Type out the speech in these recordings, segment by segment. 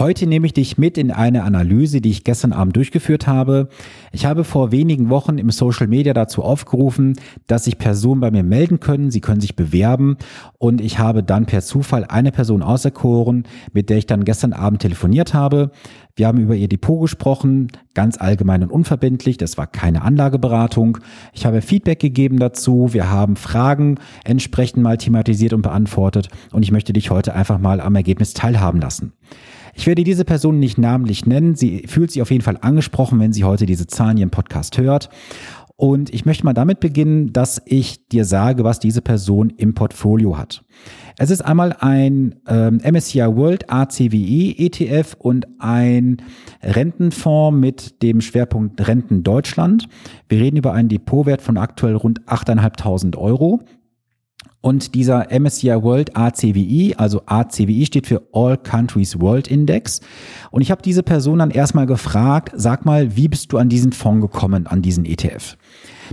Heute nehme ich dich mit in eine Analyse, die ich gestern Abend durchgeführt habe. Ich habe vor wenigen Wochen im Social Media dazu aufgerufen, dass sich Personen bei mir melden können. Sie können sich bewerben und ich habe dann per Zufall eine Person auserkoren, mit der ich dann gestern Abend telefoniert habe. Wir haben über ihr Depot gesprochen, ganz allgemein und unverbindlich. Das war keine Anlageberatung. Ich habe Feedback gegeben dazu. Wir haben Fragen entsprechend mal thematisiert und beantwortet. Und ich möchte dich heute einfach mal am Ergebnis teilhaben lassen. Ich werde diese Person nicht namentlich nennen. Sie fühlt sich auf jeden Fall angesprochen, wenn sie heute diese Zahlen hier im Podcast hört. Und ich möchte mal damit beginnen, dass ich dir sage, was diese Person im Portfolio hat. Es ist einmal ein ähm, MSCI World ACWI ETF und ein Rentenfonds mit dem Schwerpunkt Renten Deutschland. Wir reden über einen Depotwert von aktuell rund 8.500 Euro. Und dieser MSCI World ACWI, also ACWI steht für All Countries World Index. Und ich habe diese Person dann erstmal gefragt, sag mal, wie bist du an diesen Fonds gekommen, an diesen ETF?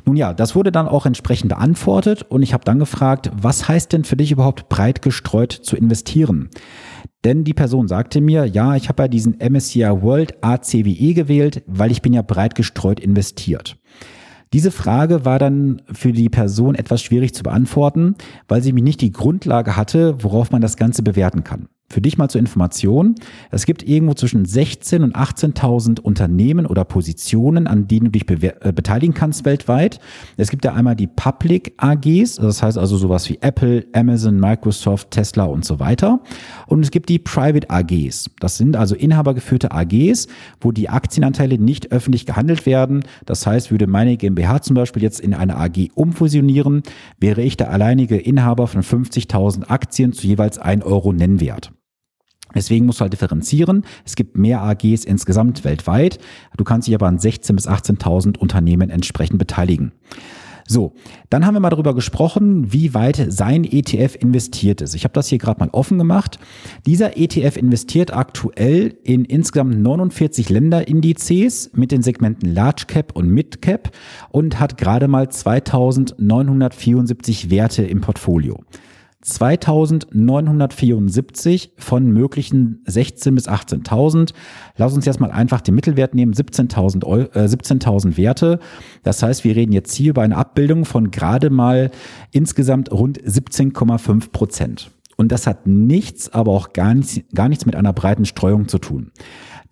Nun ja, das wurde dann auch entsprechend beantwortet und ich habe dann gefragt, was heißt denn für dich überhaupt breit gestreut zu investieren? Denn die Person sagte mir, ja, ich habe ja diesen MSCI World ACWI gewählt, weil ich bin ja breit gestreut investiert. Diese Frage war dann für die Person etwas schwierig zu beantworten, weil sie mir nicht die Grundlage hatte, worauf man das Ganze bewerten kann. Für dich mal zur Information. Es gibt irgendwo zwischen 16 und 18.000 Unternehmen oder Positionen, an denen du dich äh, beteiligen kannst weltweit. Es gibt ja einmal die Public AGs, das heißt also sowas wie Apple, Amazon, Microsoft, Tesla und so weiter. Und es gibt die Private AGs. Das sind also inhabergeführte AGs, wo die Aktienanteile nicht öffentlich gehandelt werden. Das heißt, würde meine GmbH zum Beispiel jetzt in eine AG umfusionieren, wäre ich der alleinige Inhaber von 50.000 Aktien zu jeweils 1 Euro Nennwert. Deswegen musst du halt differenzieren. Es gibt mehr AGs insgesamt weltweit. Du kannst dich aber an 16.000 bis 18.000 Unternehmen entsprechend beteiligen. So, dann haben wir mal darüber gesprochen, wie weit sein ETF investiert ist. Ich habe das hier gerade mal offen gemacht. Dieser ETF investiert aktuell in insgesamt 49 Länderindizes mit den Segmenten Large Cap und Mid Cap und hat gerade mal 2974 Werte im Portfolio. 2974 von möglichen 16 bis 18.000. Lass uns jetzt mal einfach den Mittelwert nehmen, 17.000 äh, 17 Werte. Das heißt, wir reden jetzt hier über eine Abbildung von gerade mal insgesamt rund 17,5 Prozent. Und das hat nichts, aber auch gar nichts, gar nichts mit einer breiten Streuung zu tun.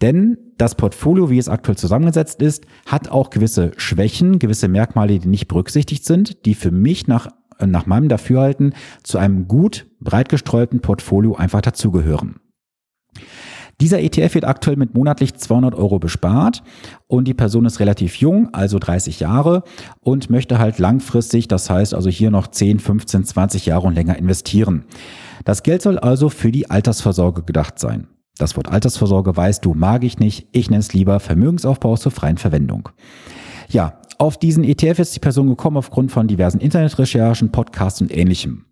Denn das Portfolio, wie es aktuell zusammengesetzt ist, hat auch gewisse Schwächen, gewisse Merkmale, die nicht berücksichtigt sind, die für mich nach nach meinem Dafürhalten zu einem gut breit gestreuten Portfolio einfach dazugehören. Dieser ETF wird aktuell mit monatlich 200 Euro bespart und die Person ist relativ jung, also 30 Jahre und möchte halt langfristig, das heißt also hier noch 10, 15, 20 Jahre und länger investieren. Das Geld soll also für die Altersvorsorge gedacht sein. Das Wort Altersvorsorge weißt du, mag ich nicht. Ich nenne es lieber Vermögensaufbau zur freien Verwendung. Ja, auf diesen ETF ist die Person gekommen aufgrund von diversen Internetrecherchen, Podcasts und ähnlichem.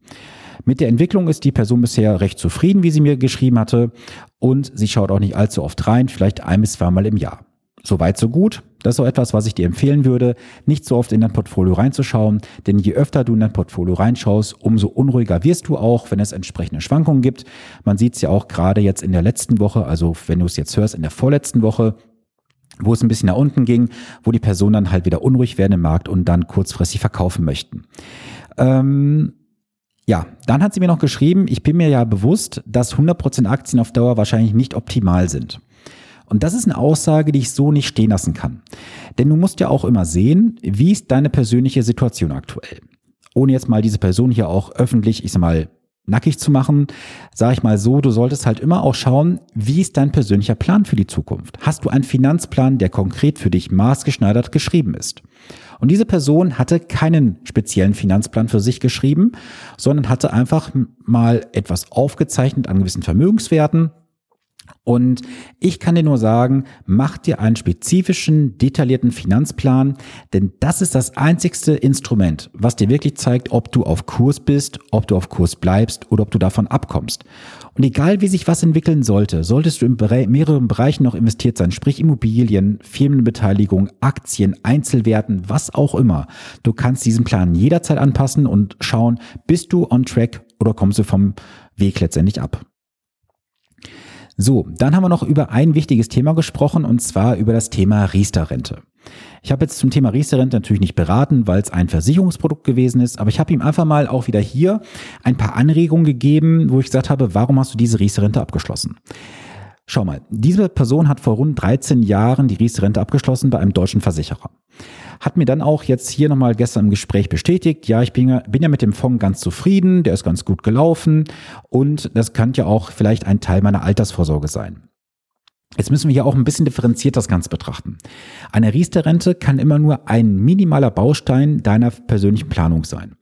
Mit der Entwicklung ist die Person bisher recht zufrieden, wie sie mir geschrieben hatte. Und sie schaut auch nicht allzu oft rein, vielleicht ein bis zweimal im Jahr. Soweit, so gut. Das ist so etwas, was ich dir empfehlen würde, nicht so oft in dein Portfolio reinzuschauen, denn je öfter du in dein Portfolio reinschaust, umso unruhiger wirst du auch, wenn es entsprechende Schwankungen gibt. Man sieht es ja auch gerade jetzt in der letzten Woche, also wenn du es jetzt hörst, in der vorletzten Woche, wo es ein bisschen nach unten ging, wo die Personen dann halt wieder unruhig werden im Markt und dann kurzfristig verkaufen möchten. Ähm, ja, dann hat sie mir noch geschrieben, ich bin mir ja bewusst, dass 100% Aktien auf Dauer wahrscheinlich nicht optimal sind. Und das ist eine Aussage, die ich so nicht stehen lassen kann. Denn du musst ja auch immer sehen, wie ist deine persönliche Situation aktuell. Ohne jetzt mal diese Person hier auch öffentlich, ich sag mal, nackig zu machen, sage ich mal so, du solltest halt immer auch schauen, wie ist dein persönlicher Plan für die Zukunft? Hast du einen Finanzplan, der konkret für dich maßgeschneidert geschrieben ist? Und diese Person hatte keinen speziellen Finanzplan für sich geschrieben, sondern hatte einfach mal etwas aufgezeichnet an gewissen Vermögenswerten, und ich kann dir nur sagen, mach dir einen spezifischen, detaillierten Finanzplan, denn das ist das einzigste Instrument, was dir wirklich zeigt, ob du auf Kurs bist, ob du auf Kurs bleibst oder ob du davon abkommst. Und egal wie sich was entwickeln sollte, solltest du in mehreren Bereichen noch investiert sein, sprich Immobilien, Firmenbeteiligung, Aktien, Einzelwerten, was auch immer. Du kannst diesen Plan jederzeit anpassen und schauen, bist du on track oder kommst du vom Weg letztendlich ab. So, dann haben wir noch über ein wichtiges Thema gesprochen und zwar über das Thema Riester-Rente. Ich habe jetzt zum Thema Riester-Rente natürlich nicht beraten, weil es ein Versicherungsprodukt gewesen ist, aber ich habe ihm einfach mal auch wieder hier ein paar Anregungen gegeben, wo ich gesagt habe, warum hast du diese Riester-Rente abgeschlossen? Schau mal, diese Person hat vor rund 13 Jahren die Riester-Rente abgeschlossen bei einem deutschen Versicherer. Hat mir dann auch jetzt hier nochmal gestern im Gespräch bestätigt, ja, ich bin ja, bin ja mit dem Fonds ganz zufrieden, der ist ganz gut gelaufen und das könnte ja auch vielleicht ein Teil meiner Altersvorsorge sein. Jetzt müssen wir hier auch ein bisschen differenziert das Ganze betrachten. Eine Riester-Rente kann immer nur ein minimaler Baustein deiner persönlichen Planung sein.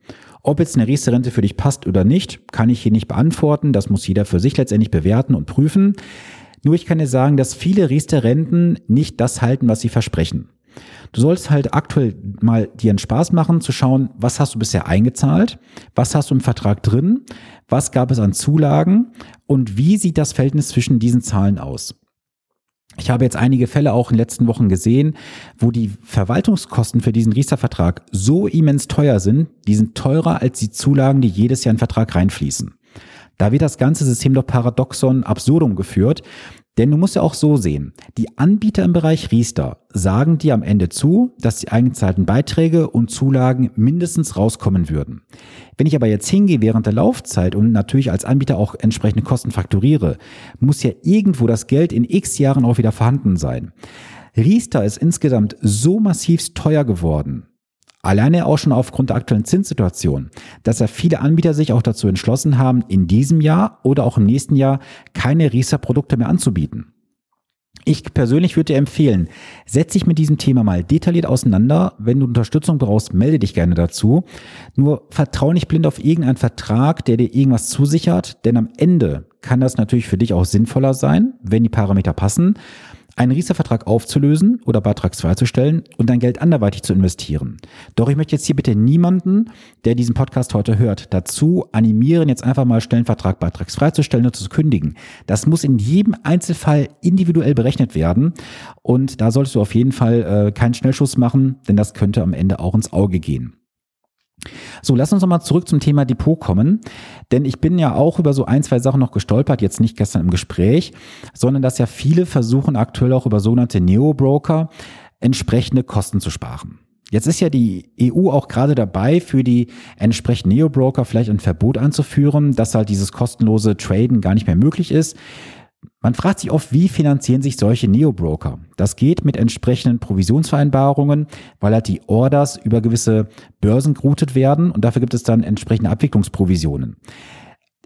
Ob jetzt eine Riester-Rente für dich passt oder nicht, kann ich hier nicht beantworten. Das muss jeder für sich letztendlich bewerten und prüfen. Nur ich kann dir sagen, dass viele Riester-Renten nicht das halten, was sie versprechen. Du sollst halt aktuell mal dir einen Spaß machen, zu schauen, was hast du bisher eingezahlt, was hast du im Vertrag drin, was gab es an Zulagen und wie sieht das Verhältnis zwischen diesen Zahlen aus. Ich habe jetzt einige Fälle auch in den letzten Wochen gesehen, wo die Verwaltungskosten für diesen Riester-Vertrag so immens teuer sind, die sind teurer als die Zulagen, die jedes Jahr in den Vertrag reinfließen. Da wird das ganze System doch paradoxon absurdum geführt. Denn du musst ja auch so sehen, die Anbieter im Bereich Riester sagen dir am Ende zu, dass die eingezahlten Beiträge und Zulagen mindestens rauskommen würden. Wenn ich aber jetzt hingehe während der Laufzeit und natürlich als Anbieter auch entsprechende Kosten fakturiere, muss ja irgendwo das Geld in x Jahren auch wieder vorhanden sein. Riester ist insgesamt so massiv teuer geworden, Alleine auch schon aufgrund der aktuellen Zinssituation, dass ja viele Anbieter sich auch dazu entschlossen haben, in diesem Jahr oder auch im nächsten Jahr keine Riester-Produkte mehr anzubieten. Ich persönlich würde dir empfehlen, setz dich mit diesem Thema mal detailliert auseinander. Wenn du Unterstützung brauchst, melde dich gerne dazu. Nur vertraue nicht blind auf irgendeinen Vertrag, der dir irgendwas zusichert, denn am Ende kann das natürlich für dich auch sinnvoller sein, wenn die Parameter passen einen Riester-Vertrag aufzulösen oder beitragsfrei zu stellen und dein Geld anderweitig zu investieren. Doch ich möchte jetzt hier bitte niemanden, der diesen Podcast heute hört, dazu animieren, jetzt einfach mal Stellenvertrag beitragsfrei zu stellen und zu kündigen. Das muss in jedem Einzelfall individuell berechnet werden und da solltest du auf jeden Fall äh, keinen Schnellschuss machen, denn das könnte am Ende auch ins Auge gehen. So, lass uns nochmal zurück zum Thema Depot kommen. Denn ich bin ja auch über so ein, zwei Sachen noch gestolpert, jetzt nicht gestern im Gespräch, sondern dass ja viele versuchen aktuell auch über sogenannte Neo-Broker entsprechende Kosten zu sparen. Jetzt ist ja die EU auch gerade dabei, für die entsprechenden Neo-Broker vielleicht ein Verbot einzuführen, dass halt dieses kostenlose Traden gar nicht mehr möglich ist. Man fragt sich oft, wie finanzieren sich solche Neo-Broker? Das geht mit entsprechenden Provisionsvereinbarungen, weil halt die Orders über gewisse Börsen geroutet werden und dafür gibt es dann entsprechende Abwicklungsprovisionen.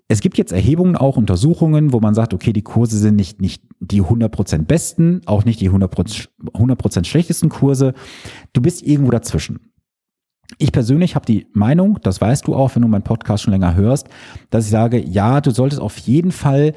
Es gibt jetzt Erhebungen, auch Untersuchungen, wo man sagt, okay, die Kurse sind nicht, nicht die 100% besten, auch nicht die 100%, 100 schlechtesten Kurse. Du bist irgendwo dazwischen. Ich persönlich habe die Meinung, das weißt du auch, wenn du meinen Podcast schon länger hörst, dass ich sage, ja, du solltest auf jeden Fall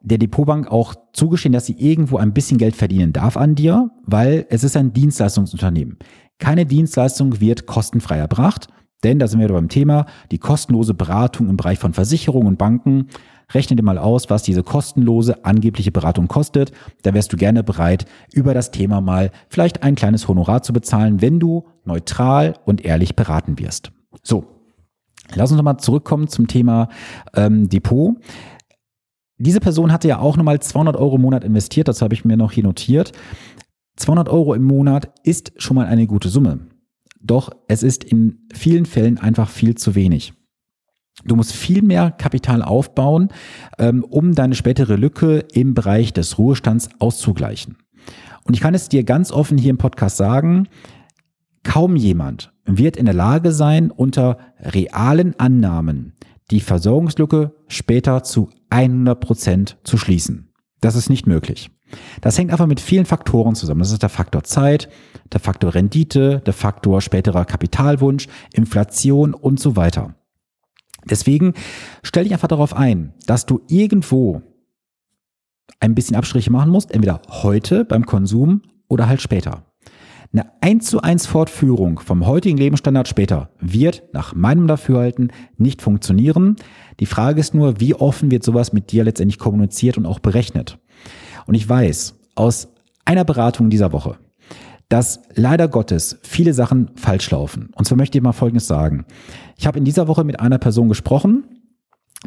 der Depotbank auch zugestehen, dass sie irgendwo ein bisschen Geld verdienen darf an dir, weil es ist ein Dienstleistungsunternehmen. Keine Dienstleistung wird kostenfrei erbracht, denn da sind wir beim Thema, die kostenlose Beratung im Bereich von Versicherungen und Banken. Rechne dir mal aus, was diese kostenlose angebliche Beratung kostet. Da wärst du gerne bereit, über das Thema mal vielleicht ein kleines Honorar zu bezahlen, wenn du neutral und ehrlich beraten wirst. So, lass uns nochmal zurückkommen zum Thema ähm, Depot. Diese Person hatte ja auch nochmal 200 Euro im Monat investiert, das habe ich mir noch hier notiert. 200 Euro im Monat ist schon mal eine gute Summe. Doch es ist in vielen Fällen einfach viel zu wenig. Du musst viel mehr Kapital aufbauen, ähm, um deine spätere Lücke im Bereich des Ruhestands auszugleichen. Und ich kann es dir ganz offen hier im Podcast sagen, kaum jemand wird in der Lage sein, unter realen Annahmen die Versorgungslücke später zu 100 Prozent zu schließen. Das ist nicht möglich. Das hängt einfach mit vielen Faktoren zusammen. Das ist der Faktor Zeit, der Faktor Rendite, der Faktor späterer Kapitalwunsch, Inflation und so weiter. Deswegen stell dich einfach darauf ein, dass du irgendwo ein bisschen Abstriche machen musst, entweder heute beim Konsum oder halt später. Eine 1 zu 1 Fortführung vom heutigen Lebensstandard später wird nach meinem Dafürhalten nicht funktionieren. Die Frage ist nur, wie offen wird sowas mit dir letztendlich kommuniziert und auch berechnet. Und ich weiß aus einer Beratung dieser Woche, dass leider Gottes viele Sachen falsch laufen. Und zwar möchte ich mal Folgendes sagen. Ich habe in dieser Woche mit einer Person gesprochen,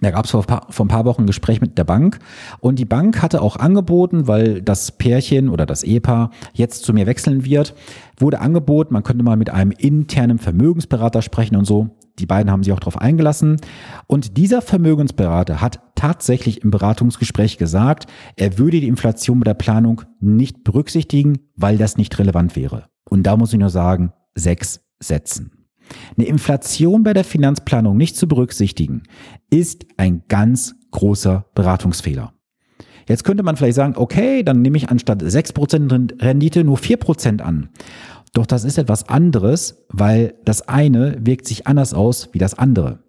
Da gab es vor, vor ein paar Wochen ein Gespräch mit der Bank und die Bank hatte auch angeboten, weil das Pärchen oder das Ehepaar jetzt zu mir wechseln wird, wurde angeboten, man könnte mal mit einem internen Vermögensberater sprechen und so. Die beiden haben sich auch darauf eingelassen. Und dieser Vermögensberater hat tatsächlich im Beratungsgespräch gesagt, er würde die Inflation bei der Planung nicht berücksichtigen, weil das nicht relevant wäre. Und da muss ich nur sagen, sechs Sätzen. Eine Inflation bei der Finanzplanung nicht zu berücksichtigen, ist ein ganz großer Beratungsfehler. Jetzt könnte man vielleicht sagen, okay, dann nehme ich anstatt 6% Rendite nur 4% an. Doch das ist etwas anderes, weil das eine wirkt sich anders aus wie das andere.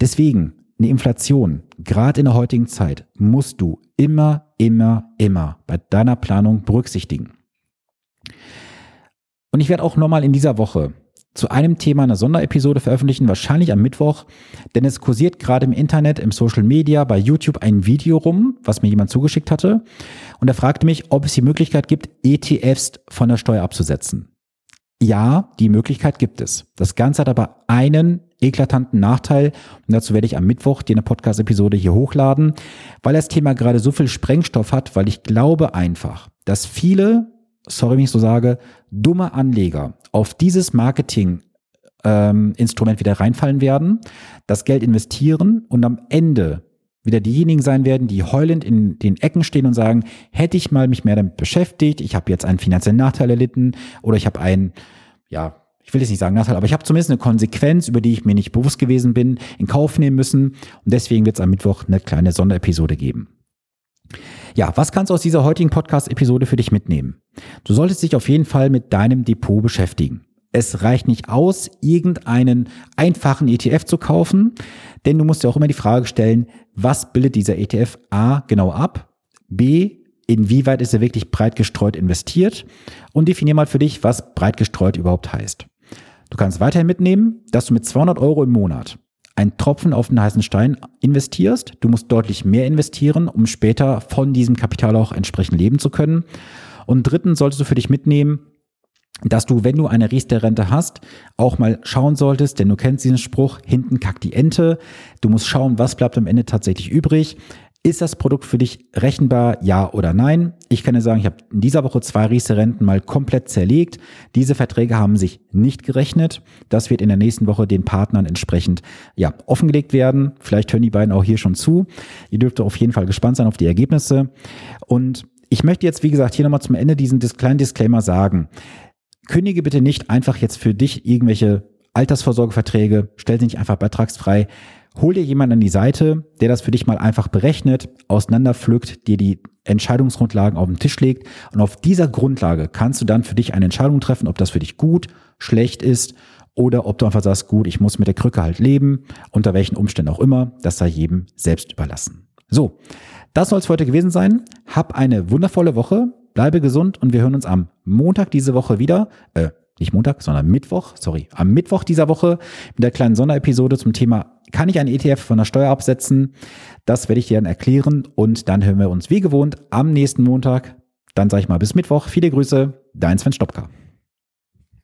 Deswegen, eine Inflation, gerade in der heutigen Zeit, musst du immer, immer, immer bei deiner Planung berücksichtigen. Und ich werde auch nochmal in dieser Woche zu einem Thema eine Sonderepisode veröffentlichen, wahrscheinlich am Mittwoch, denn es kursiert gerade im Internet, im Social Media, bei YouTube ein Video rum, was mir jemand zugeschickt hatte. Und er fragte mich, ob es die Möglichkeit gibt, ETFs von der Steuer abzusetzen. Ja, die Möglichkeit gibt es. Das Ganze hat aber einen eklatanten Nachteil und dazu werde ich am Mittwoch eine Podcast-Episode hier hochladen, weil das Thema gerade so viel Sprengstoff hat, weil ich glaube einfach, dass viele sorry, wenn ich so sage, dumme Anleger auf dieses Marketing ähm, Instrument wieder reinfallen werden, das Geld investieren und am Ende wieder diejenigen sein werden, die heulend in den Ecken stehen und sagen, hätte ich mal mich mehr damit beschäftigt, ich habe jetzt einen finanziellen Nachteil erlitten oder ich habe einen, ja, ich will jetzt nicht sagen Nachteil, aber ich habe zumindest eine Konsequenz, über die ich mir nicht bewusst gewesen bin, in Kauf nehmen müssen und deswegen wird es am Mittwoch eine kleine Sonderepisode geben. Ja, was kannst du aus dieser heutigen Podcast-Episode für dich mitnehmen? Du solltest dich auf jeden Fall mit deinem Depot beschäftigen. Es reicht nicht aus, irgendeinen einfachen ETF zu kaufen, denn du musst dir auch immer die Frage stellen, was bildet dieser ETF A genau ab? B, inwieweit ist er wirklich breit gestreut investiert? Und definier mal für dich, was breit gestreut überhaupt heißt. Du kannst weiterhin mitnehmen, dass du mit 200 Euro im Monat ein Tropfen auf den heißen Stein investierst. Du musst deutlich mehr investieren, um später von diesem Kapital auch entsprechend leben zu können. Und drittens solltest du für dich mitnehmen, dass du, wenn du eine Riester-Rente hast, auch mal schauen solltest, denn du kennst diesen Spruch, hinten kackt die Ente. Du musst schauen, was bleibt am Ende tatsächlich übrig. Ist das Produkt für dich rechenbar, ja oder nein? Ich kann dir sagen, ich habe in dieser Woche zwei Riester-Renten mal komplett zerlegt. Diese Verträge haben sich nicht gerechnet. Das wird in der nächsten Woche den Partnern entsprechend ja, offengelegt werden. Vielleicht hören die beiden auch hier schon zu. Ihr dürft auf jeden Fall gespannt sein auf die Ergebnisse. Und ich möchte jetzt, wie gesagt, hier nochmal zum Ende diesen kleinen Disclaimer sagen. Kündige bitte nicht einfach jetzt für dich irgendwelche Altersvorsorgeverträge, stell sie nicht einfach beitragsfrei Hol dir jemanden an die Seite, der das für dich mal einfach berechnet, auseinanderpflückt, dir die Entscheidungsgrundlagen auf den Tisch legt und auf dieser Grundlage kannst du dann für dich eine Entscheidung treffen, ob das für dich gut, schlecht ist oder ob du einfach sagst, gut, ich muss mit der Krücke halt leben, unter welchen Umständen auch immer, das sei jedem selbst überlassen. So, das soll es für heute gewesen sein. Hab eine wundervolle Woche, bleibe gesund und wir hören uns am Montag diese Woche wieder. Äh, nicht Montag, sondern Mittwoch, sorry, am Mittwoch dieser Woche mit der kleinen Sonderepisode zum Thema kann ich einen ETF von der Steuer absetzen? Das werde ich dir dann erklären und dann hören wir uns wie gewohnt am nächsten Montag. Dann sage ich mal bis Mittwoch. Viele Grüße, dein Sven Stopka.